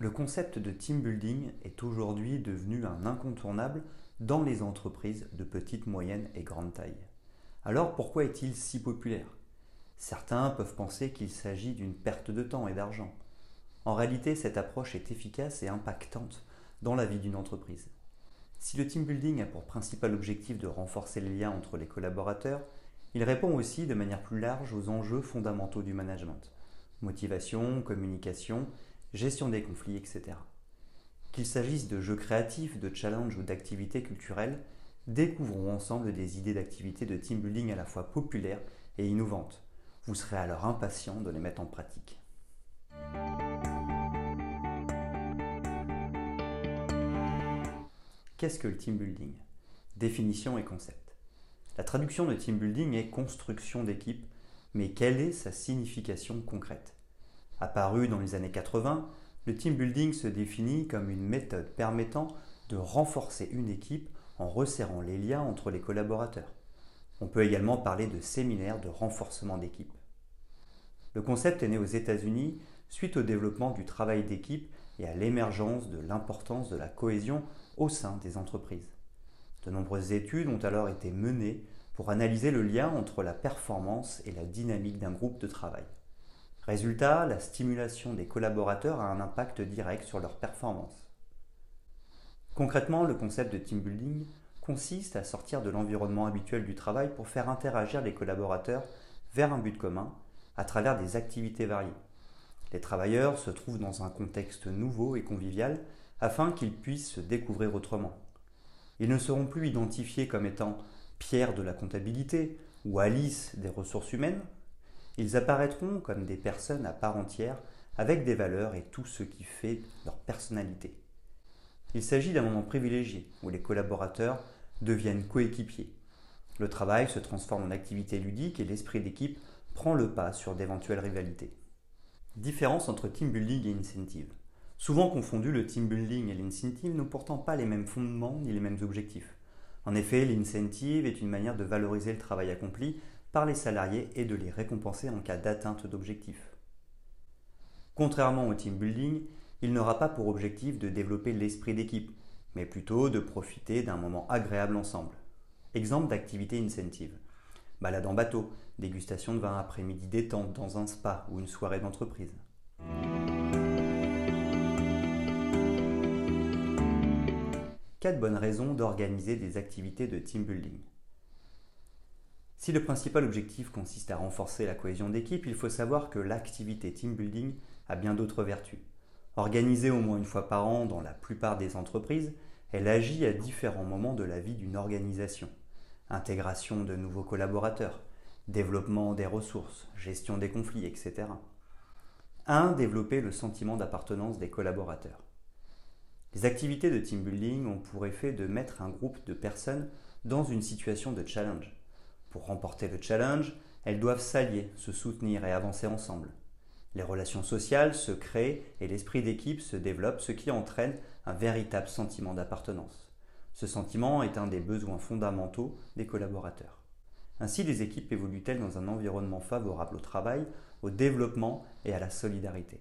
Le concept de team building est aujourd'hui devenu un incontournable dans les entreprises de petite, moyenne et grande taille. Alors pourquoi est-il si populaire? Certains peuvent penser qu'il s'agit d'une perte de temps et d'argent. En réalité, cette approche est efficace et impactante dans la vie d'une entreprise. Si le team building a pour principal objectif de renforcer les liens entre les collaborateurs, il répond aussi de manière plus large aux enjeux fondamentaux du management. Motivation, communication gestion des conflits, etc. Qu'il s'agisse de jeux créatifs, de challenges ou d'activités culturelles, découvrons ensemble des idées d'activités de team building à la fois populaires et innovantes. Vous serez alors impatient de les mettre en pratique. Qu'est-ce que le team building? Définition et concept. La traduction de team building est construction d'équipe, mais quelle est sa signification concrète? Apparu dans les années 80, le team building se définit comme une méthode permettant de renforcer une équipe en resserrant les liens entre les collaborateurs. On peut également parler de séminaire de renforcement d'équipe. Le concept est né aux États-Unis suite au développement du travail d'équipe et à l'émergence de l'importance de la cohésion au sein des entreprises. De nombreuses études ont alors été menées pour analyser le lien entre la performance et la dynamique d'un groupe de travail. Résultat, la stimulation des collaborateurs a un impact direct sur leur performance. Concrètement, le concept de team building consiste à sortir de l'environnement habituel du travail pour faire interagir les collaborateurs vers un but commun à travers des activités variées. Les travailleurs se trouvent dans un contexte nouveau et convivial afin qu'ils puissent se découvrir autrement. Ils ne seront plus identifiés comme étant Pierre de la comptabilité ou Alice des ressources humaines, ils apparaîtront comme des personnes à part entière avec des valeurs et tout ce qui fait leur personnalité. Il s'agit d'un moment privilégié où les collaborateurs deviennent coéquipiers. Le travail se transforme en activité ludique et l'esprit d'équipe prend le pas sur d'éventuelles rivalités. Différence entre team building et incentive. Souvent confondu, le team building et l'incentive n'ont pourtant pas les mêmes fondements ni les mêmes objectifs. En effet, l'incentive est une manière de valoriser le travail accompli par les salariés et de les récompenser en cas d'atteinte d'objectifs. Contrairement au team building, il n'aura pas pour objectif de développer l'esprit d'équipe, mais plutôt de profiter d'un moment agréable ensemble. Exemple d'activité incentive. Balade en bateau, dégustation de vin après-midi détente dans un spa ou une soirée d'entreprise. Quatre bonnes raisons d'organiser des activités de team building. Si le principal objectif consiste à renforcer la cohésion d'équipe, il faut savoir que l'activité team building a bien d'autres vertus. Organisée au moins une fois par an dans la plupart des entreprises, elle agit à différents moments de la vie d'une organisation. Intégration de nouveaux collaborateurs, développement des ressources, gestion des conflits, etc. 1. Développer le sentiment d'appartenance des collaborateurs. Les activités de team building ont pour effet de mettre un groupe de personnes dans une situation de challenge. Pour remporter le challenge, elles doivent s'allier, se soutenir et avancer ensemble. Les relations sociales se créent et l'esprit d'équipe se développe, ce qui entraîne un véritable sentiment d'appartenance. Ce sentiment est un des besoins fondamentaux des collaborateurs. Ainsi, les équipes évoluent-elles dans un environnement favorable au travail, au développement et à la solidarité?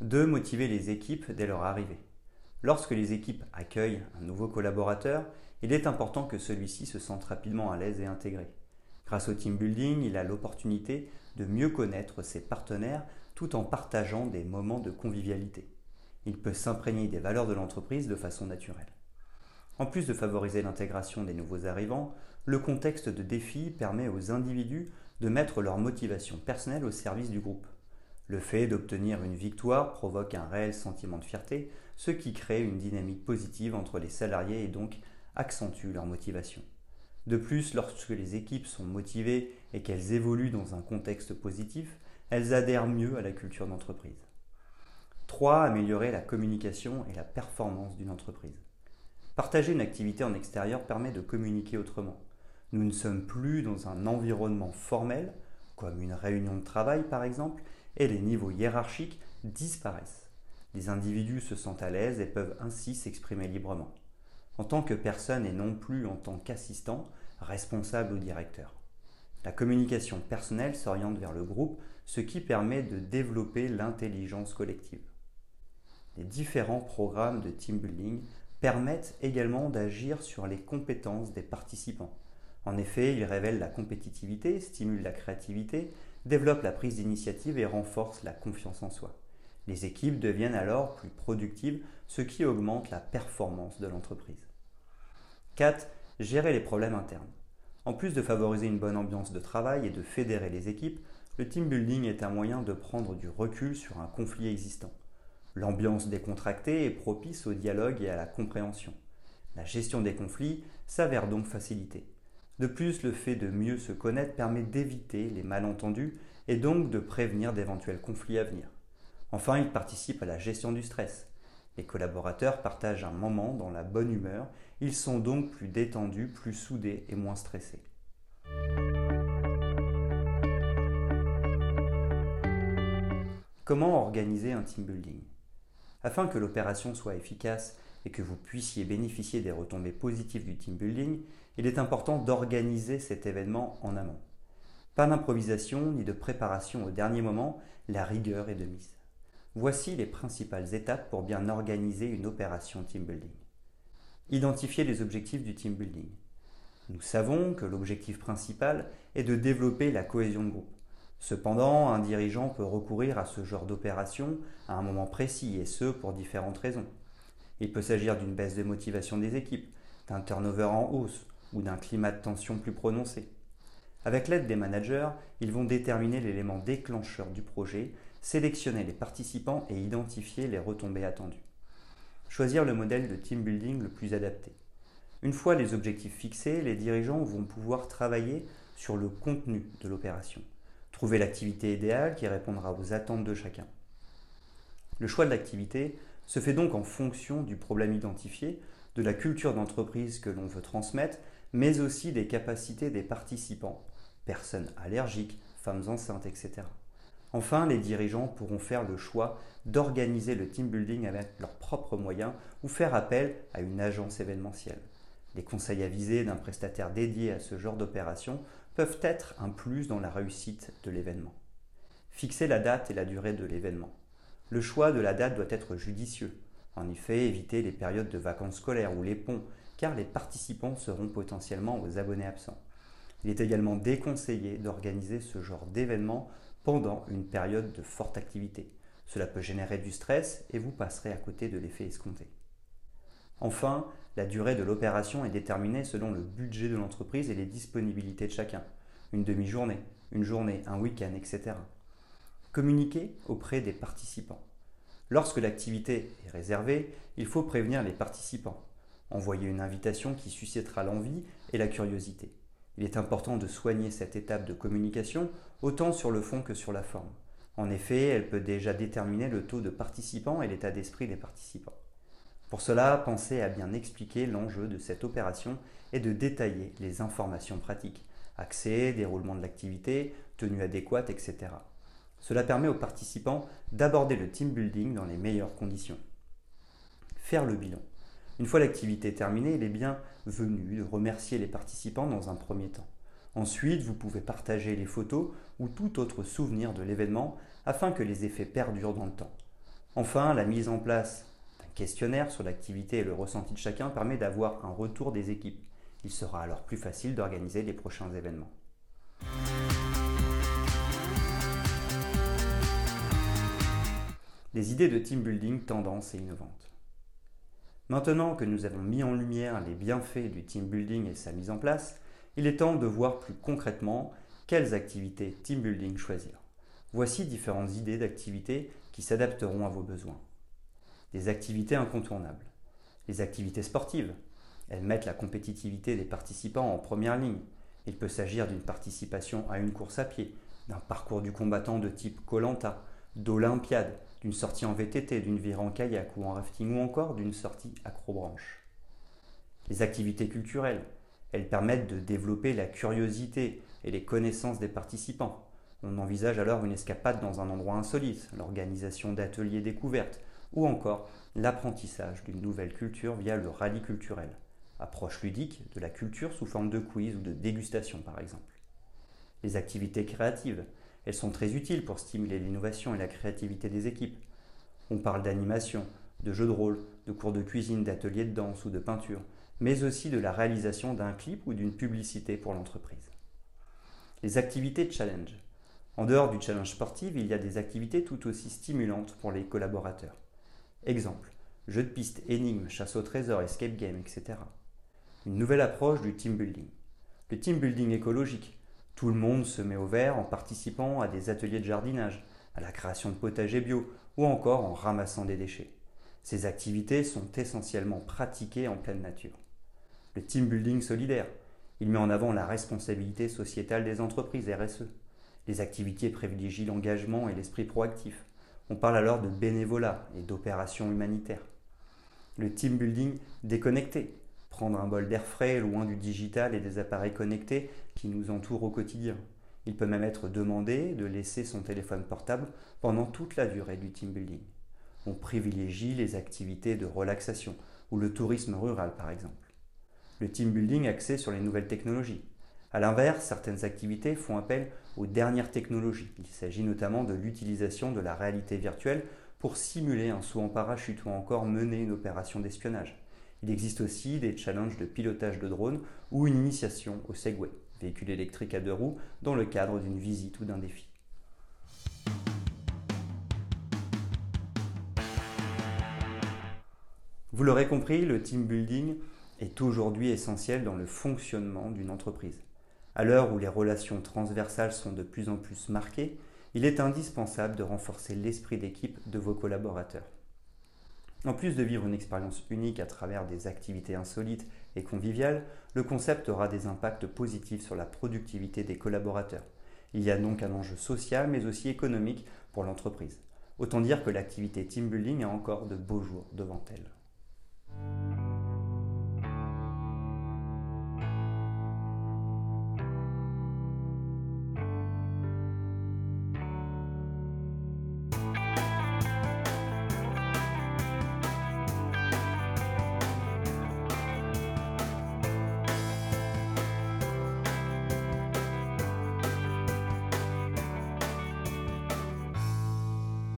2. Motiver les équipes dès leur arrivée. Lorsque les équipes accueillent un nouveau collaborateur, il est important que celui-ci se sente rapidement à l'aise et intégré. Grâce au team building, il a l'opportunité de mieux connaître ses partenaires tout en partageant des moments de convivialité. Il peut s'imprégner des valeurs de l'entreprise de façon naturelle. En plus de favoriser l'intégration des nouveaux arrivants, le contexte de défi permet aux individus de mettre leur motivation personnelle au service du groupe. Le fait d'obtenir une victoire provoque un réel sentiment de fierté, ce qui crée une dynamique positive entre les salariés et donc accentue leur motivation. De plus, lorsque les équipes sont motivées et qu'elles évoluent dans un contexte positif, elles adhèrent mieux à la culture d'entreprise. 3. Améliorer la communication et la performance d'une entreprise. Partager une activité en extérieur permet de communiquer autrement. Nous ne sommes plus dans un environnement formel, comme une réunion de travail par exemple, et les niveaux hiérarchiques disparaissent. Les individus se sentent à l'aise et peuvent ainsi s'exprimer librement, en tant que personne et non plus en tant qu'assistant, responsable ou directeur. La communication personnelle s'oriente vers le groupe, ce qui permet de développer l'intelligence collective. Les différents programmes de team building permettent également d'agir sur les compétences des participants. En effet, ils révèlent la compétitivité, stimulent la créativité, développent la prise d'initiative et renforcent la confiance en soi. Les équipes deviennent alors plus productives, ce qui augmente la performance de l'entreprise. 4. Gérer les problèmes internes. En plus de favoriser une bonne ambiance de travail et de fédérer les équipes, le team building est un moyen de prendre du recul sur un conflit existant. L'ambiance décontractée est propice au dialogue et à la compréhension. La gestion des conflits s'avère donc facilitée. De plus, le fait de mieux se connaître permet d'éviter les malentendus et donc de prévenir d'éventuels conflits à venir. Enfin, il participe à la gestion du stress. Les collaborateurs partagent un moment dans la bonne humeur, ils sont donc plus détendus, plus soudés et moins stressés. Comment organiser un team building? Afin que l'opération soit efficace et que vous puissiez bénéficier des retombées positives du team building, il est important d'organiser cet événement en amont. Pas d'improvisation ni de préparation au dernier moment, la rigueur est de mise. Voici les principales étapes pour bien organiser une opération team building. Identifier les objectifs du team building. Nous savons que l'objectif principal est de développer la cohésion de groupe. Cependant, un dirigeant peut recourir à ce genre d'opération à un moment précis, et ce pour différentes raisons. Il peut s'agir d'une baisse de motivation des équipes, d'un turnover en hausse ou d'un climat de tension plus prononcé. Avec l'aide des managers, ils vont déterminer l'élément déclencheur du projet, sélectionner les participants et identifier les retombées attendues. Choisir le modèle de team building le plus adapté. Une fois les objectifs fixés, les dirigeants vont pouvoir travailler sur le contenu de l'opération. Trouver l'activité idéale qui répondra aux attentes de chacun. Le choix de l'activité se fait donc en fonction du problème identifié, de la culture d'entreprise que l'on veut transmettre, mais aussi des capacités des participants, personnes allergiques, femmes enceintes, etc. Enfin, les dirigeants pourront faire le choix d'organiser le team building avec leurs propres moyens ou faire appel à une agence événementielle. Les conseils avisés d'un prestataire dédié à ce genre d'opération peuvent être un plus dans la réussite de l'événement. Fixer la date et la durée de l'événement. Le choix de la date doit être judicieux. En effet, éviter les périodes de vacances scolaires ou les ponts, car les participants seront potentiellement aux abonnés absents. Il est également déconseillé d'organiser ce genre d'événement pendant une période de forte activité. Cela peut générer du stress et vous passerez à côté de l'effet escompté. Enfin, la durée de l'opération est déterminée selon le budget de l'entreprise et les disponibilités de chacun. Une demi-journée, une journée, un week-end, etc. Communiquer auprès des participants. Lorsque l'activité est réservée, il faut prévenir les participants. Envoyer une invitation qui suscitera l'envie et la curiosité. Il est important de soigner cette étape de communication autant sur le fond que sur la forme. En effet, elle peut déjà déterminer le taux de participants et l'état d'esprit des participants. Pour cela, pensez à bien expliquer l'enjeu de cette opération et de détailler les informations pratiques, accès, déroulement de l'activité, tenue adéquate, etc. Cela permet aux participants d'aborder le team building dans les meilleures conditions. Faire le bilan. Une fois l'activité terminée, il est bien venu de remercier les participants dans un premier temps. Ensuite, vous pouvez partager les photos ou tout autre souvenir de l'événement afin que les effets perdurent dans le temps. Enfin, la mise en place questionnaire sur l'activité et le ressenti de chacun permet d'avoir un retour des équipes. Il sera alors plus facile d'organiser les prochains événements. Des idées de team building tendances et innovantes. Maintenant que nous avons mis en lumière les bienfaits du team building et sa mise en place, il est temps de voir plus concrètement quelles activités team building choisir. Voici différentes idées d'activités qui s'adapteront à vos besoins des activités incontournables. Les activités sportives. Elles mettent la compétitivité des participants en première ligne. Il peut s'agir d'une participation à une course à pied, d'un parcours du combattant de type Colanta, d'Olympiade, d'une sortie en VTT, d'une virée en kayak ou en rafting ou encore d'une sortie acrobranche. Les activités culturelles, elles permettent de développer la curiosité et les connaissances des participants. On envisage alors une escapade dans un endroit insolite, l'organisation d'ateliers découvertes, ou encore l'apprentissage d'une nouvelle culture via le rallye culturel, approche ludique de la culture sous forme de quiz ou de dégustation par exemple. Les activités créatives, elles sont très utiles pour stimuler l'innovation et la créativité des équipes. On parle d'animation, de jeux de rôle, de cours de cuisine, d'ateliers de danse ou de peinture, mais aussi de la réalisation d'un clip ou d'une publicité pour l'entreprise. Les activités de challenge. En dehors du challenge sportif, il y a des activités tout aussi stimulantes pour les collaborateurs. Exemple, jeux de piste, énigmes, chasse au trésor, escape game, etc. Une nouvelle approche du team building. Le team building écologique. Tout le monde se met au vert en participant à des ateliers de jardinage, à la création de potagers bio ou encore en ramassant des déchets. Ces activités sont essentiellement pratiquées en pleine nature. Le team building solidaire. Il met en avant la responsabilité sociétale des entreprises RSE. Les activités privilégient l'engagement et l'esprit proactif. On parle alors de bénévolat et d'opérations humanitaires. Le team building déconnecté. Prendre un bol d'air frais loin du digital et des appareils connectés qui nous entourent au quotidien. Il peut même être demandé de laisser son téléphone portable pendant toute la durée du team building. On privilégie les activités de relaxation ou le tourisme rural par exemple. Le team building axé sur les nouvelles technologies. A l'inverse, certaines activités font appel aux dernières technologies. Il s'agit notamment de l'utilisation de la réalité virtuelle pour simuler un saut en parachute ou encore mener une opération d'espionnage. Il existe aussi des challenges de pilotage de drone ou une initiation au Segway, véhicule électrique à deux roues, dans le cadre d'une visite ou d'un défi. Vous l'aurez compris, le team building est aujourd'hui essentiel dans le fonctionnement d'une entreprise. À l'heure où les relations transversales sont de plus en plus marquées, il est indispensable de renforcer l'esprit d'équipe de vos collaborateurs. En plus de vivre une expérience unique à travers des activités insolites et conviviales, le concept aura des impacts positifs sur la productivité des collaborateurs. Il y a donc un enjeu social mais aussi économique pour l'entreprise. Autant dire que l'activité team building a encore de beaux jours devant elle.